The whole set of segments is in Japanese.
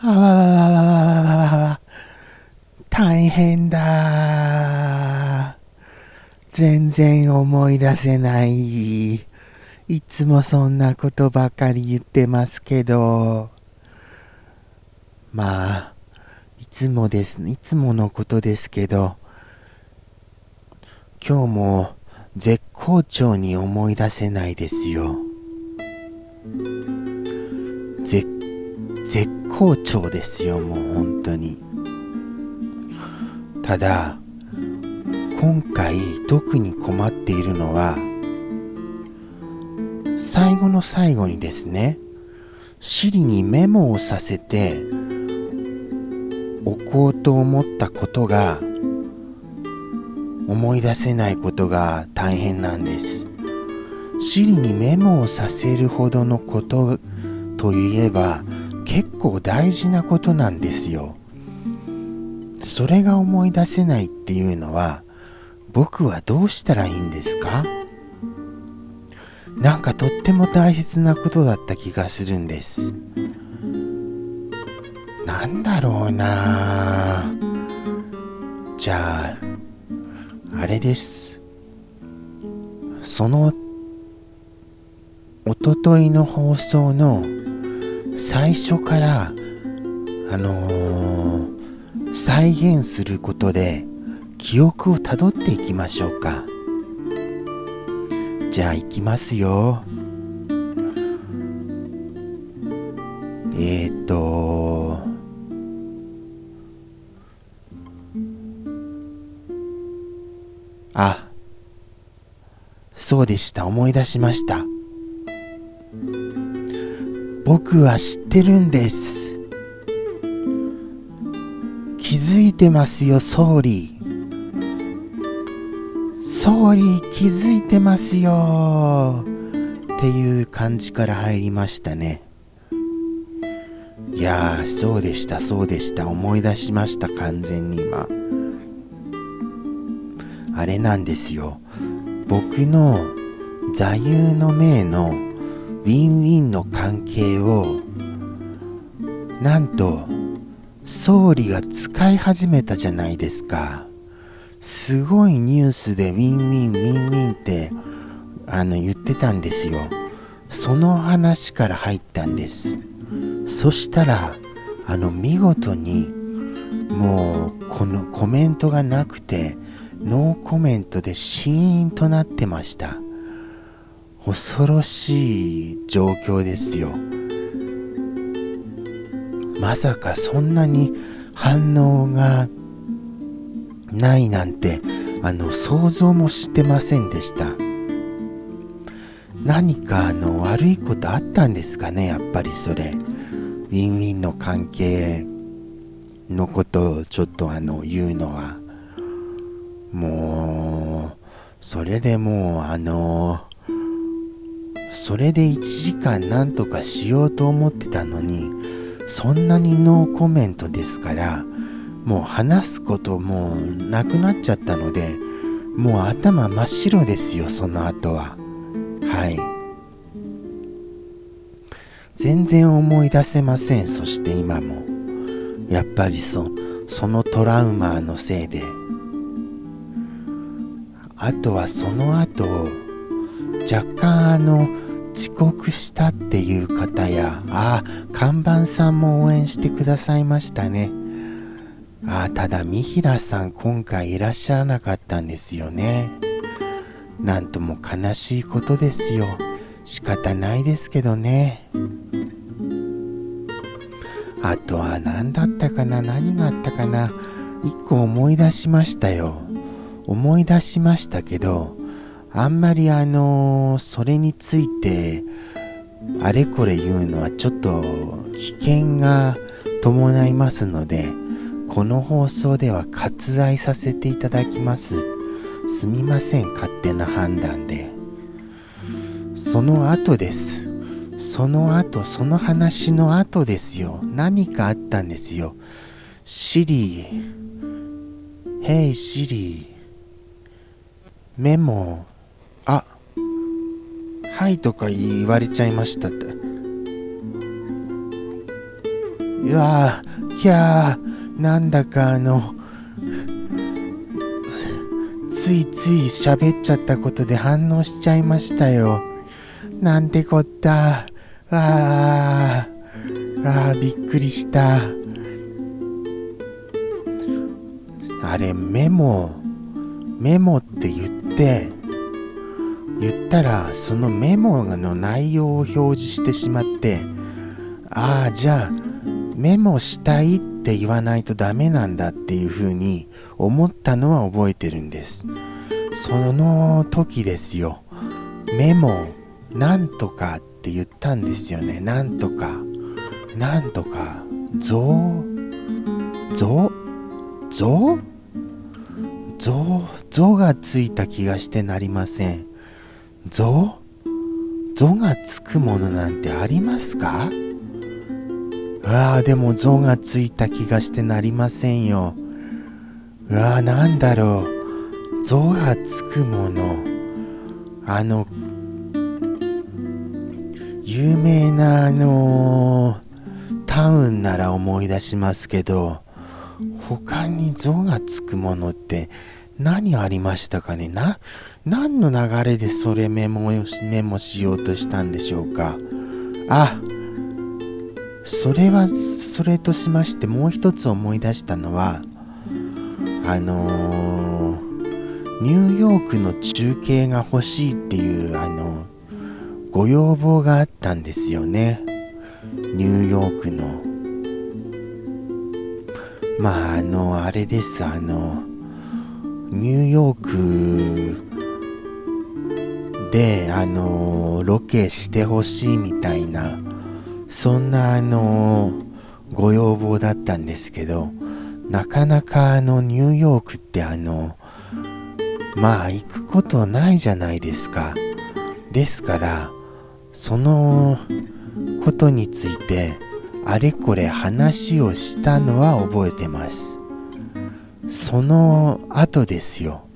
あわわわわわわわわ大変だ。全然思い出せない。いつもそんなことばかり言ってますけど。まあ、いつもです、いつものことですけど、今日も絶好調に思い出せないですよ。絶絶好調ですよもう本当にただ今回特に困っているのは最後の最後にですね Siri にメモをさせておこうと思ったことが思い出せないことが大変なんです。Siri にメモをさせるほどのことといえば結構大事なことなんですよ。それが思い出せないっていうのは僕はどうしたらいいんですか？なんかとっても大切なことだった気がするんです。なんだろうなじゃあ、あれです。その、おとといの放送の最初から、あのー、再現することで記憶をたどっていきましょうか。じゃあ行きますよ。えっ、ー、とあ、そうでした。思い出しました。僕は知ってるんです。気づいてますよ、総理。総理、気づいてますよ。っていう感じから入りましたね。いやー、そうでした、そうでした。思い出しました、完全に今。あれなんですよ。僕の座右の銘のウィンウィンの関係を、なんと、総理が使い始めたじゃないですか。すごいニュースでウィンウィンウィンウィンってあの言ってたんですよ。その話から入ったんです。そしたら、あの見事にもうこのコメントがなくて、ノーコメントでシーンとなってました恐ろしい状況ですよ。まさかそんなに反応がないなんてあの想像もしてませんでした。何かあの悪いことあったんですかねやっぱりそれ。ウィンウィンの関係のことをちょっとあの言うのは。もう、それでもう、あのそれで1時間なんとかしようと思ってたのに、そんなにノーコメントですから、もう話すこともなくなっちゃったので、もう頭真っ白ですよ、その後は。はい。全然思い出せません、そして今も。やっぱりそ、そのトラウマのせいで。あとはその後若干あの遅刻したっていう方やああ看板さんも応援してくださいましたね。あただ三平さん今回いらっしゃらなかったんですよね。なんとも悲しいことですよ。仕方ないですけどね。あとは何だったかな？何があったかな？一個思い出しましたよ。思い出しましたけど、あんまりあの、それについて、あれこれ言うのはちょっと危険が伴いますので、この放送では割愛させていただきます。すみません、勝手な判断で。その後です。その後、その話の後ですよ。何かあったんですよ。シリー、ヘイシリー、メモ、はいとか言われちゃいましたって。うわぁ、キャー、なんだかあの、ついつい喋っちゃったことで反応しちゃいましたよ。なんてこった。ああ、ああ、びっくりした。あれ、メモ、メモって言って、言ったら、そのメモの内容を表示してしまって、ああ、じゃあ、メモしたいって言わないとダメなんだっていうふうに思ったのは覚えてるんです。その時ですよ。メモ、なんとかって言ったんですよね。なんとか。なんとか。ぞぞぞぞぞがついた気がしてなりません。ぞぞがつくものなんてありますか？ああ、でもぞがついた気がしてなりませんよ。うわあ、なんだろう。ぞがつくもの。あの、有名なあのタウンなら思い出しますけど、他に「ぞ」がつくものって何ありましたかね？な、何の流れでそれメモメモしようとしたんでしょうか？あ、それはそれとしましてもう一つ思い出したのは、あのー、ニューヨークの中継が欲しいっていう、あのご要望があったんですよね。ニューヨークの。まあ、あの、あれです、あの、ニューヨークで、あの、ロケしてほしいみたいな、そんな、あの、ご要望だったんですけど、なかなかあの、ニューヨークってあの、まあ、行くことないじゃないですか。ですから、そのことについて、あれこれ話をしたのは覚えてますその後ですよ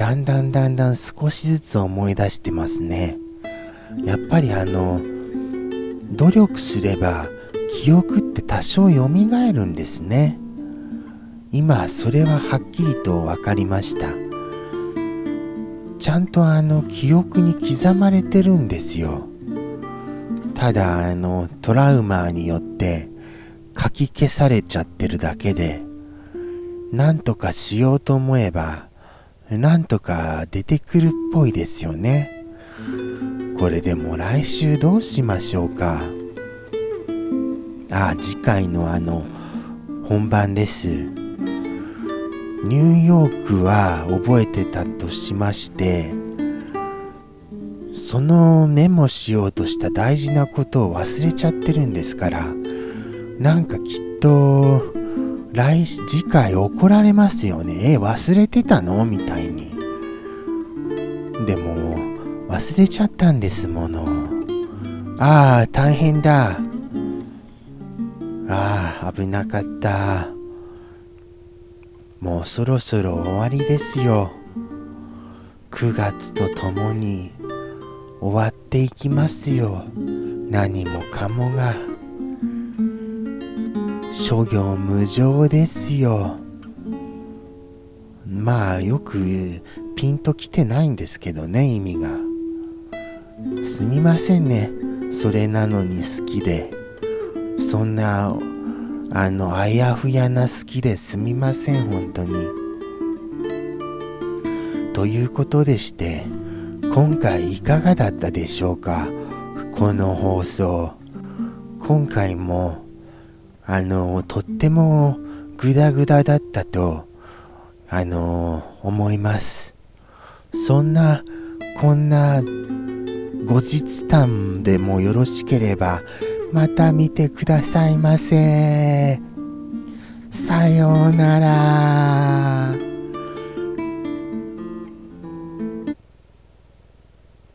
だんだんだんだん少しずつ思い出してますね。やっぱりあの努力すれば記憶って多少蘇るんですね。今それははっきりと分かりました。ちゃんとあの記憶に刻まれてるんですよ。ただあのトラウマによって書き消されちゃってるだけでなんとかしようと思えばなんとか出てくるっぽいですよね。これでも来週どうしましょうか。あ次回のあの本番です。ニューヨークは覚えてたとしましてそのメモしようとした大事なことを忘れちゃってるんですからなんかきっと来次回怒られますよね。え忘れてたの？みたいに。でも忘れちゃったんですもの。ああ大変だ。ああ危なかった。もうそろそろ終わりですよ。9月とともに終わっていきますよ。何もかもが。諸行無常ですよ。まあよくピンときてないんですけどね意味が。すみませんね。それなのに好きで。そんなあのあやふやな好きですみません本当に。ということでして今回いかがだったでしょうか？この放送。今回もあのとってもグダグダだったとあの思います。そんなこんな後日談でもよろしければまた見てくださいませ。さようなら。